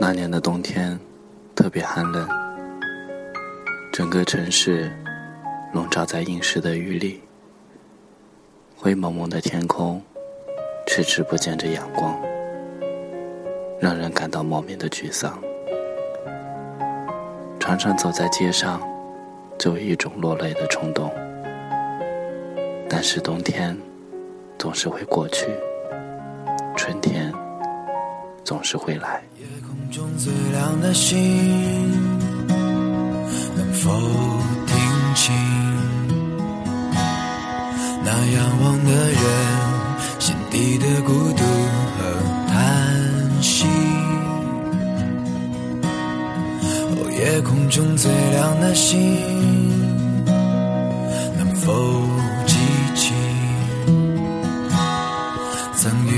那年的冬天特别寒冷，整个城市笼罩在阴湿的雨里，灰蒙蒙的天空迟迟不见着阳光，让人感到莫名的沮丧。常常走在街上，就有一种落泪的冲动。但是冬天总是会过去，春天总是会来。夜空中最亮的星，能否听清那仰望的人心底的孤独和叹息？哦，夜空中最亮的星，能否记起曾与